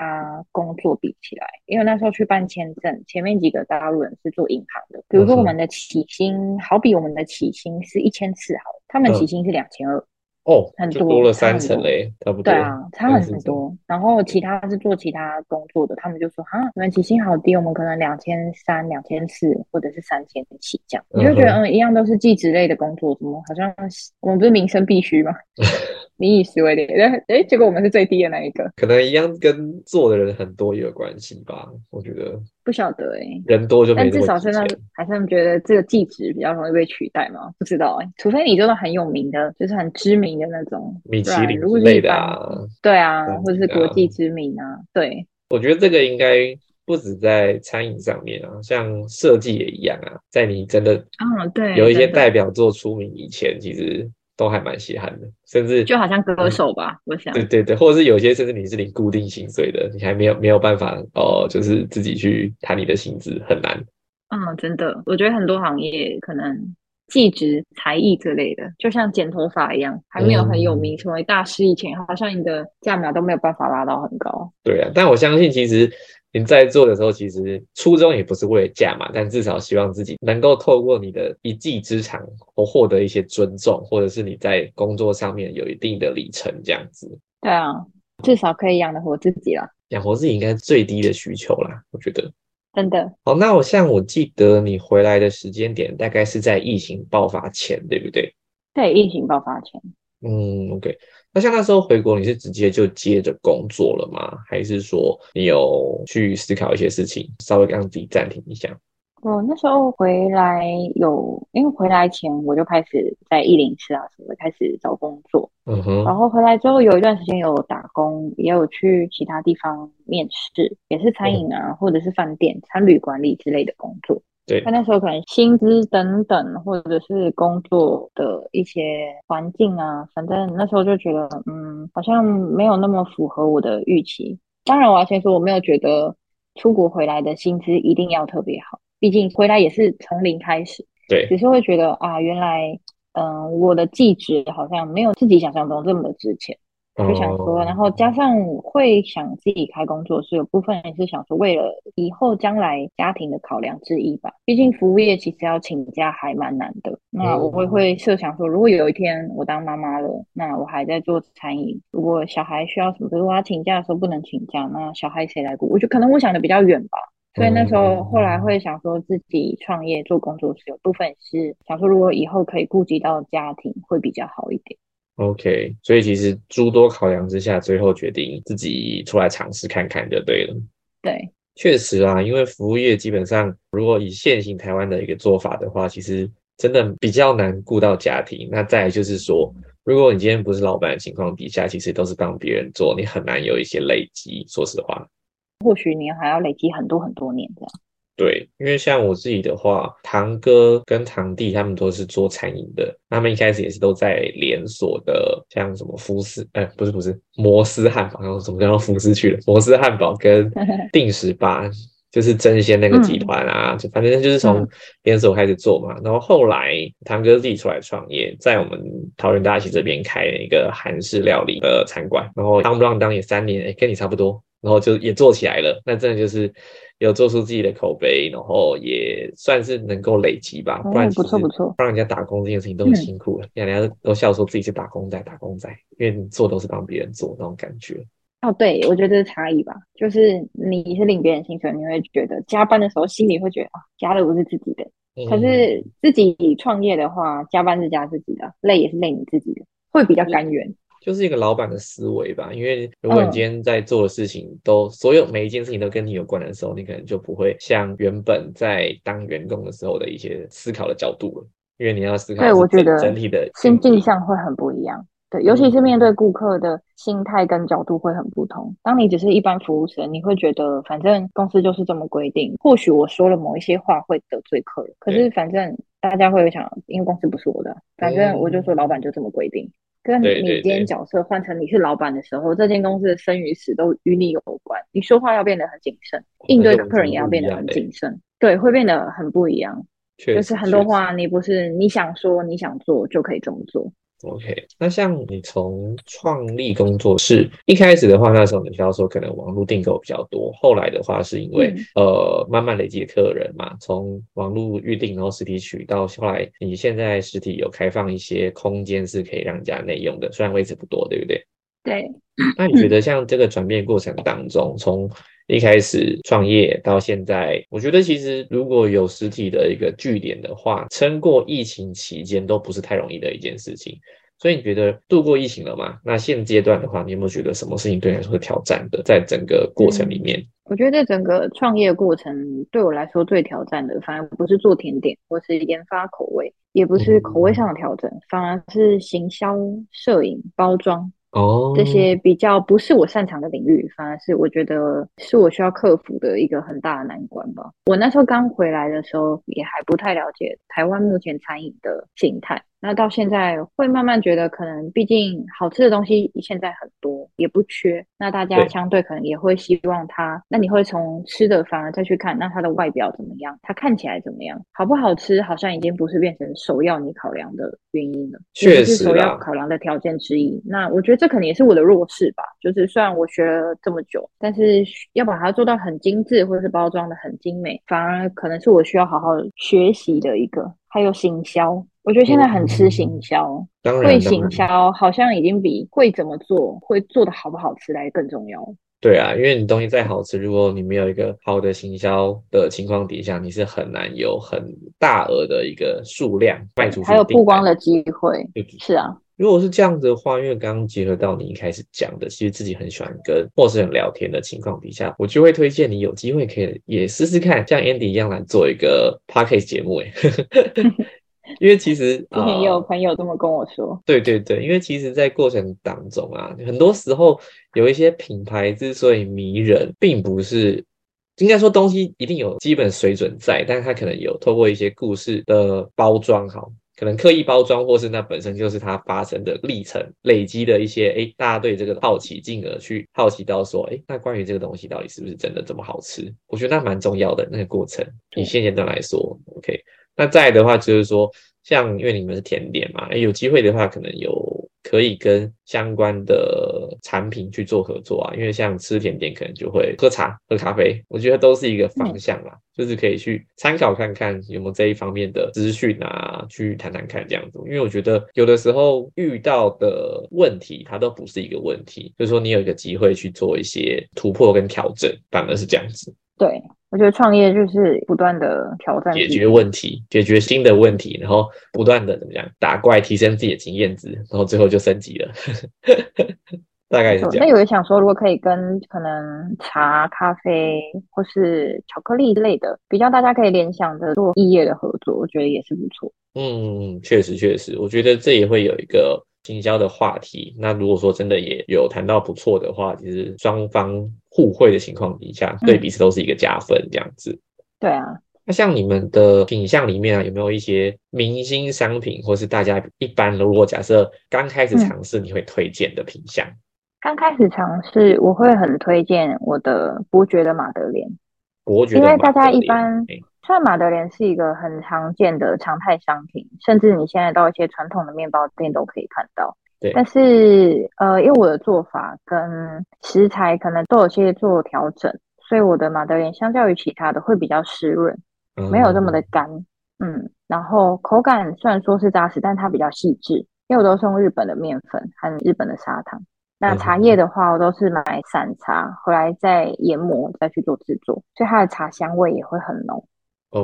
工作比起来，因为那时候去办签证，前面几个大陆人是做银行的，比如说我们的起薪，好比我们的起薪是一千四，好，他们起薪是两千二。哦，很多多了三层嘞，差不多。对啊，差很多。然后其他是做其他工作的，他们就说：“啊，你们起薪好低，我们可能两千三、两千四，或者是三千起这样。”你就觉得，嗯，一样都是技职类的工作，怎么好像我们不是民生必须吗？民以食为天，哎，结果我们是最低的那一个。可能一样跟做的人很多也有关系吧，我觉得。不晓得哎，人多就没。但至少是那，还是觉得这个技职比较容易被取代吗？不知道哎，除非你真的很有名的，就是很知名的那种米其林之类的啊。对啊，或者是国际知名啊。对，我觉得这个应该不止在餐饮上面啊，像设计也一样啊，在你真的嗯对有一些代表作出名以前，其实。都还蛮稀罕的，甚至就好像歌手吧，我想。对对对，或者是有些甚至你是领固定薪水的，你还没有没有办法哦，就是自己去谈你的薪资很难。嗯，真的，我觉得很多行业可能技职、才艺之类的，就像剪头发一样，还没有很有名成为大师以前，好像你的价码都没有办法拉到很高。对啊，但我相信其实。你在做的时候，其实初衷也不是为了价嘛，但至少希望自己能够透过你的一技之长，或获得一些尊重，或者是你在工作上面有一定的里程，这样子。对啊，至少可以养得活自己了。养活自己应该最低的需求啦，我觉得。真的。好，那我像我记得你回来的时间点大概是在疫情爆发前，对不对？对，疫情爆发前。嗯，OK。那像那时候回国，你是直接就接着工作了吗？还是说你有去思考一些事情，稍微让自己暂停一下？我那时候回来有，因为回来前我就开始在一零四啊什么开始找工作，嗯哼。然后回来之后有一段时间有打工，也有去其他地方面试，也是餐饮啊或者是饭店、餐旅管理之类的工作。对，他那时候可能薪资等等，或者是工作的一些环境啊，反正那时候就觉得，嗯，好像没有那么符合我的预期。当然，我要先说，我没有觉得出国回来的薪资一定要特别好，毕竟回来也是从零开始。对，只是会觉得啊，原来，嗯，我的技职好像没有自己想象中这么的值钱。就想说，然后加上会想自己开工作室，有部分也是想说，为了以后将来家庭的考量之一吧。毕竟服务业其实要请假还蛮难的。那我会会设想说，如果有一天我当妈妈了，那我还在做餐饮，如果小孩需要什么，比如我要请假的时候不能请假，那小孩谁来顾？我觉得可能我想的比较远吧。所以那时候后来会想说自己创业做工作室，有部分是想说，如果以后可以顾及到家庭，会比较好一点。OK，所以其实诸多考量之下，最后决定自己出来尝试看看就对了。对，确实啊，因为服务业基本上，如果以现行台湾的一个做法的话，其实真的比较难顾到家庭。那再就是说，如果你今天不是老板的情况底下，其实都是帮别人做，你很难有一些累积。说实话，或许你还要累积很多很多年这样。对，因为像我自己的话，堂哥跟堂弟他们都是做餐饮的，他们一开始也是都在连锁的，像什么福斯，哎，不是不是摩斯汉堡，然后怎么叫到福斯去了？摩斯汉堡跟 定时吧，就是真鲜那个集团啊，就反正就是从连锁开始做嘛。然后后来堂哥自己出来创业，在我们桃园大溪这边开了一个韩式料理的餐馆，然后当不当当也三年，哎，跟你差不多，然后就也做起来了。那真的就是。有做出自己的口碑，然后也算是能够累积吧。不然不错不错，帮人家打工这件事情都很辛苦了，人家都笑说自己是打工仔，打工仔，因为你做都是帮别人做那种感觉。哦，对，我觉得这是差异吧。就是你是领别人薪水，你会觉得加班的时候心里会觉得啊，加的不是自己的。可是自己创业的话，加班是加自己的，累也是累你自己的，会比较甘愿。就是一个老板的思维吧，因为如果你今天在做的事情都所有每一件事情都跟你有关的时候，你可能就不会像原本在当员工的时候的一些思考的角度了，因为你要思考。对，我觉得整体的心境上会很不一样。对，尤其是面对顾客的心态跟角度会很不同。当你只是一般服务生，你会觉得反正公司就是这么规定，或许我说了某一些话会得罪客人，可是反正大家会想，因为公司不是我的，反正我就说老板就这么规定。跟你今天角色换成你是老板的时候，这间公司的生与死都与你有关。你说话要变得很谨慎，应对客人也要变得很谨慎，对，会变得很不一样。就是很多话，你不是你想说你想做就可以这么做。OK，那像你从创立工作室一开始的话，那时候你需要说可能网络订购比较多，后来的话是因为、嗯呃慢慢累积客人嘛，从网络预订然后实体取到后来你现在实体有开放一些空间是可以让人家内用的，虽然位置不多，对不对？对，那你觉得像这个转变过程当中，从一开始创业到现在，我觉得其实如果有实体的一个据点的话，撑过疫情期间都不是太容易的一件事情。所以你觉得度过疫情了吗？那现阶段的话，你有没有觉得什么事情对你来说是挑战的？在整个过程里面，我觉得整个创业过程对我来说最挑战的，反而不是做甜点或是研发口味，也不是口味上的调整，反而是行销、摄影、包装哦，这些比较不是我擅长的领域，反而是我觉得是我需要克服的一个很大的难关吧。我那时候刚回来的时候，也还不太了解台湾目前餐饮的形态。那到现在会慢慢觉得，可能毕竟好吃的东西现在很多，也不缺。那大家相对可能也会希望它，那你会从吃的反而再去看，那它的外表怎么样，它看起来怎么样，好不好吃，好像已经不是变成首要你考量的原因了，也确实是首要考量的条件之一。那我觉得这可能也是我的弱势吧，就是虽然我学了这么久，但是要把它做到很精致，或者是包装的很精美，反而可能是我需要好好学习的一个。还有行销，我觉得现在很吃行销，当会行然销好像已经比会怎么做、会做的好不好吃来更重要。对啊，因为你东西再好吃，如果你没有一个好的行销的情况底下，你是很难有很大额的一个数量卖出去。还有曝光的机会，是啊，如果是这样子的话，因为刚刚结合到你一开始讲的，其实自己很喜欢跟陌生人聊天的情况底下，我就会推荐你有机会可以也试试看，像 Andy 一样来做一个 podcast 节目，诶，因为其实之前也有呃朋友这么跟我说，对对对，因为其实，在过程当中啊，很多时候有一些品牌之所以迷人，并不是应该说东西一定有基本水准在，但是它可能有透过一些故事的包装，好，可能刻意包装，或是那本身就是它发生的历程累积的一些，诶，大家对这个好奇，进而去好奇到说，诶，那关于这个东西到底是不是真的这么好吃？我觉得那蛮重要的那个过程，以对现阶段来说，OK。那再的话就是说，像因为你们是甜点嘛，诶有机会的话，可能有可以跟相关的产品去做合作啊。因为像吃甜点，可能就会喝茶、喝咖啡，我觉得都是一个方向啦，就是可以去参考看看有没有这一方面的资讯啊，去谈谈看这样子。因为我觉得有的时候遇到的问题，它都不是一个问题，就是说你有一个机会去做一些突破跟调整，反而是这样子。对我觉得创业就是不断的挑战解决问题，解决新的问题，然后不断的怎么样打怪，提升自己的经验值，然后最后就升级了。大概是这样那。有人想说，如果可以跟可能茶、咖啡或是巧克力之类的，比较大家可以联想的做异业的合作，我觉得也是不错。嗯，确实确实，我觉得这也会有一个行销的话题。那如果说真的也有谈到不错的话，其实双方互惠的情况底下，对彼此都是一个加分这样子。对啊，那像你们的品相里面啊，有没有一些明星商品，或是大家一般如果假设刚开始尝试，你会推荐的品相？刚开始尝试，我会很推荐我的伯爵的马德莲，伯爵的因为大家一般诶虽然马德莲是一个很常见的常态商品，甚至你现在到一些传统的面包店都可以看到。对但是呃，因为我的做法跟食材可能都有些做调整，所以我的马德莲相较于其他的会比较湿润，没有这么的干。嗯，然后口感虽然说是扎实，但它比较细致，因为我都是用日本的面粉和日本的砂糖。那嗯茶叶的话，我都是买散茶回来再研磨，再去做制作，所以它的茶香味也会很浓。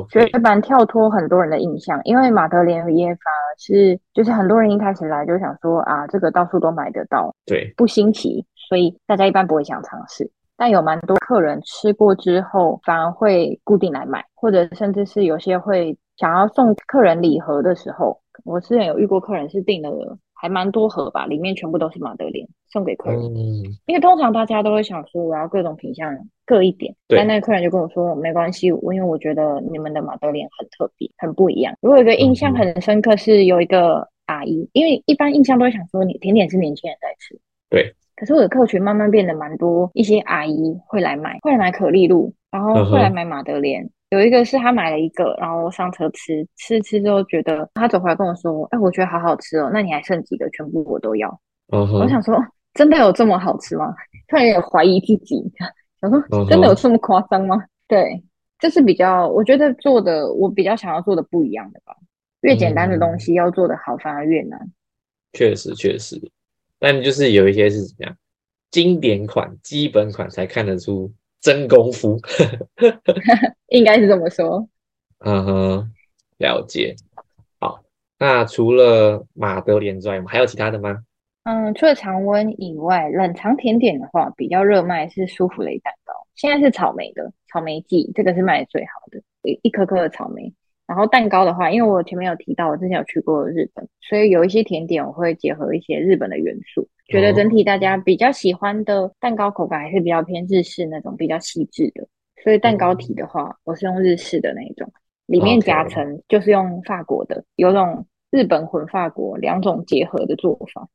觉 OK，得蛮跳脱很多人的印象，因为马德莲也反而是就是很多人一开始来就想说啊，这个到处都买得到，对，不新奇，所以大家一般不会想尝试。但有蛮多客人吃过之后，反而会固定来买，或者甚至是有些会想要送客人礼盒的时候，我之前有遇过客人是订了还蛮多盒吧，里面全部都是马德莲送给客人。嗯，因为通常大家都会想说，我要各种品相各一点，但那个客人就跟我说没关系，我因为我觉得你们的马德莲很特别，很不一样。我有一个印象很深刻，是有一个阿阿姨，因为一般印象都会想说你甜点是年轻人在吃，对。可是我的客群慢慢变得蛮多，一些阿姨会来买，会来买可丽露，然后会来买马德莲。有一个是他买了一个，然后上车吃，吃吃之后觉得他走回来跟我说：“哎，我觉得好好吃哦，那你还剩几个？全部我都要。”我想说，真的有这么好吃吗？突然有点怀疑自己，想说真的有这么夸张吗？对，这是比较我觉得做的，我比较想要做的不一样的吧。越简单的东西要做的好，反而越难。确实，确实，但就是有一些是怎么样，经典款、基本款才看得出。真功夫，应该是这么说。嗯哼，了解。好，那除了马德莲之外，我们还有其他的吗？嗯，除了常温以外，冷藏甜点的话，比较热卖是舒芙蕾蛋糕。现在是草莓的草莓季，这个是卖的最好的，一一颗颗的草莓。然后蛋糕的话，因为我前面有提到，我之前有去过日本，所以有一些甜点我会结合一些日本的元素。觉得整体大家比较喜欢的蛋糕口感还是比较偏日式那种比较细致的，所以蛋糕体的话，我是用日式的那一种，里面夹层就是用法国的，有种日本混法国两种结合的做法。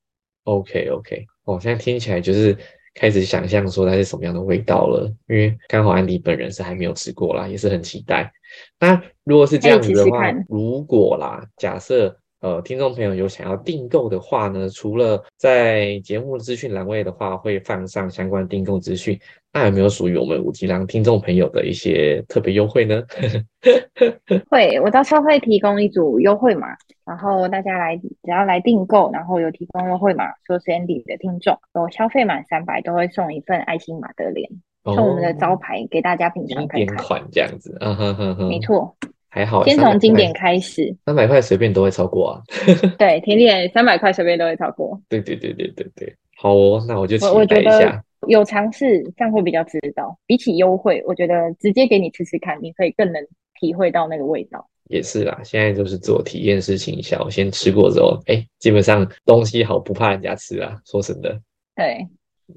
OK OK，哦，现在听起来就是开始想象说它是什么样的味道了，因为刚好安迪本人是还没有吃过啦，也是很期待。那如果是这样子的话，如果啦，假设。呃，听众朋友有想要订购的话呢，除了在节目资讯栏位的话会放上相关订购资讯，那有没有属于我们五级郎听众朋友的一些特别优惠呢？会，我到时候会提供一组优惠码，然后大家来只要来订购，然后有提供优惠码，说是 Andy 的听众，有消费满三百都会送一份爱心马德莲，送我们的招牌给大家品尝看看。款这样子，嗯哼哼哼，没错。还好，先从经典开始，三百块随便都会超过啊。对，甜点三百块随便都会超过。对对对对对对，好哦，那我就期待一下。有尝试这样会比较知道，比起优惠，我觉得直接给你吃吃看，你可以更能体会到那个味道。也是啦，现在就是做体验式营销，先吃过之后，哎，基本上东西好不怕人家吃啊。说真的，对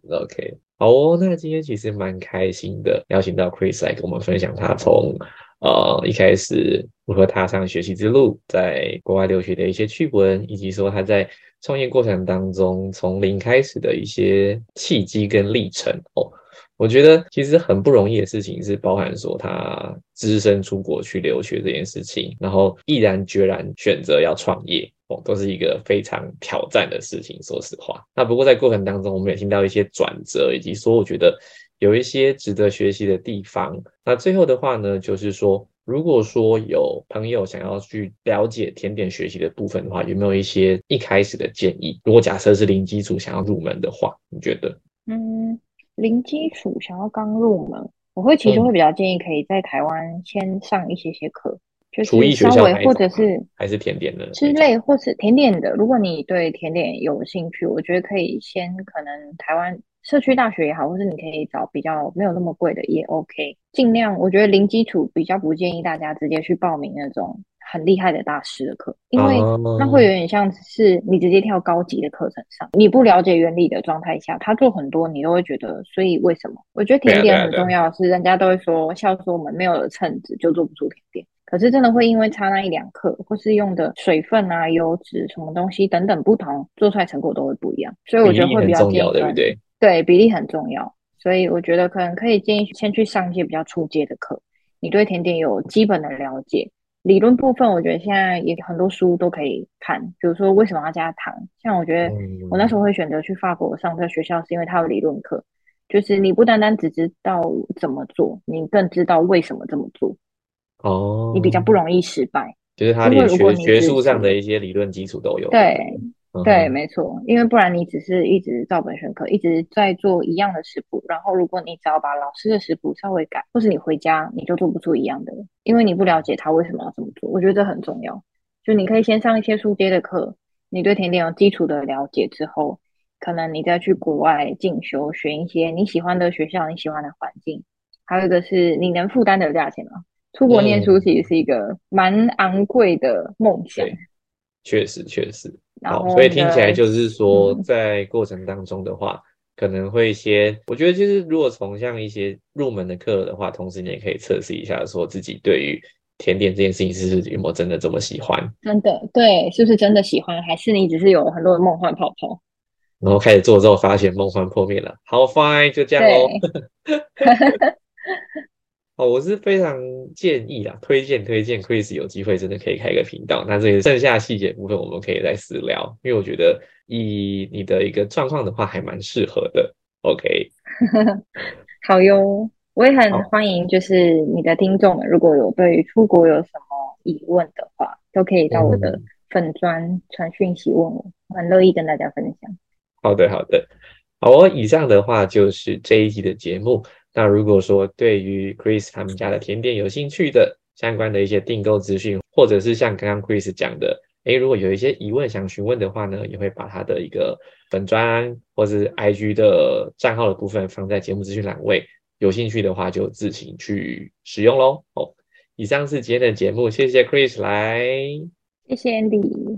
，OK，好哦，那今天其实蛮开心的，邀请到 Chris 来跟我们分享他从。呃，一开始如何踏上学习之路，在国外留学的一些趣闻，以及说他在创业过程当中从零开始的一些契机跟历程哦，我觉得其实很不容易的事情是包含说他只身出国去留学这件事情，然后毅然决然选择要创业哦，都是一个非常挑战的事情。说实话，那不过在过程当中，我们也听到一些转折，以及说我觉得。有一些值得学习的地方。那最后的话呢，就是说，如果说有朋友想要去了解甜点学习的部分的话，有没有一些一开始的建议？如果假设是零基础想要入门的话，你觉得？嗯，零基础想要刚入门，我会其实会比较建议可以在台湾先上一些些课，就是稍微或者是还是甜点的之类，或是甜点的。如果你对甜点有兴趣，我觉得可以先可能台湾。社区大学也好，或是你可以找比较没有那么贵的也 OK。尽量，我觉得零基础比较不建议大家直接去报名那种很厉害的大师的课，因为那会有点像是你直接跳高级的课程上，你不了解原理的状态下，他做很多你都会觉得，所以为什么？我觉得甜点很重要，是人家都会说笑说我们没有了秤子就做不出甜点，可是真的会因为差那一两克，或是用的水分啊、油脂什么东西等等不同，做出来成果都会不一样。所以我觉得会比较重要，对不对？对比例很重要，所以我觉得可能可以建议先去上一些比较初阶的课。你对甜点有基本的了解，理论部分我觉得现在也很多书都可以看。比如说为什么要加糖？像我觉得我那时候会选择去法国上这学校，是因为它有理论课，就是你不单单只知道怎么做，你更知道为什么这么做。哦，你比较不容易失败，就是它连学学术上的一些理论基础都有。对。对，没错，因为不然你只是一直照本宣科，一直在做一样的食谱，然后如果你只要把老师的食谱稍微改，或是你回家你就做不出一样的，因为你不了解他为什么要这么做。我觉得这很重要，就你可以先上一些书街的课，你对甜点有基础的了解之后，可能你再去国外进修，选一些你喜欢的学校、你喜欢的环境，还有一个是你能负担的价钱嘛。出国念书其实是一个蛮昂贵的梦想，确实确实。好，所以听起来就是说，在过程当中的话，可能会先，我觉得就是如果从像一些入门的课的话，同时你也可以测试一下，说自己对于甜点这件事情是有没有真的这么喜欢？真的对，是不是真的喜欢？还是你只是有很多的梦幻泡泡？然后开始做之后，发现梦幻破灭了。好，fine，就这样喽。哦，我是非常建议啊，推荐推荐，Chris 有机会真的可以开一个频道。那这些剩下细节部分，我们可以再私聊，因为我觉得以你的一个状况的话，还蛮适合的。OK，好哟，我也很欢迎，就是你的听众们，如果有对于出国有什么疑问的话，都可以到我的粉砖传讯息问我，很乐意跟大家分享。好的，好的，好哦。以上的话就是这一集的节目。那如果说对于 Chris 他们家的甜点有兴趣的相关的一些订购资讯，或者是像刚刚 Chris 讲的，诶，如果有一些疑问想询问的话呢，也会把他的一个粉砖或是 IG 的账号的部分放在节目资讯栏位，有兴趣的话就自行去使用喽。哦，以上是今天的节目，谢谢 Chris 来，谢谢 Andy。